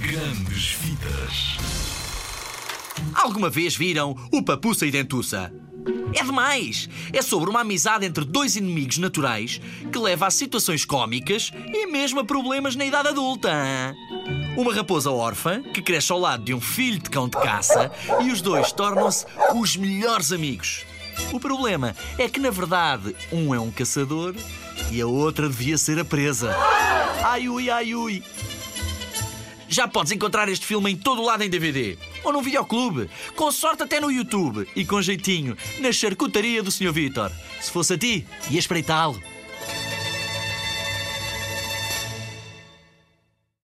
Grandes Vidas. Alguma vez viram o Papuça e Dentuça? É demais! É sobre uma amizade entre dois inimigos naturais que leva a situações cómicas e mesmo a problemas na idade adulta. Uma raposa órfã que cresce ao lado de um filho de cão de caça e os dois tornam-se os melhores amigos. O problema é que, na verdade, um é um caçador e a outra devia ser a presa. Ai ui, ai ui! Já podes encontrar este filme em todo lado em DVD. Ou num videoclube. Com sorte até no YouTube. E com jeitinho, na charcutaria do Sr. Vitor. Se fosse a ti, ia espreitá-lo.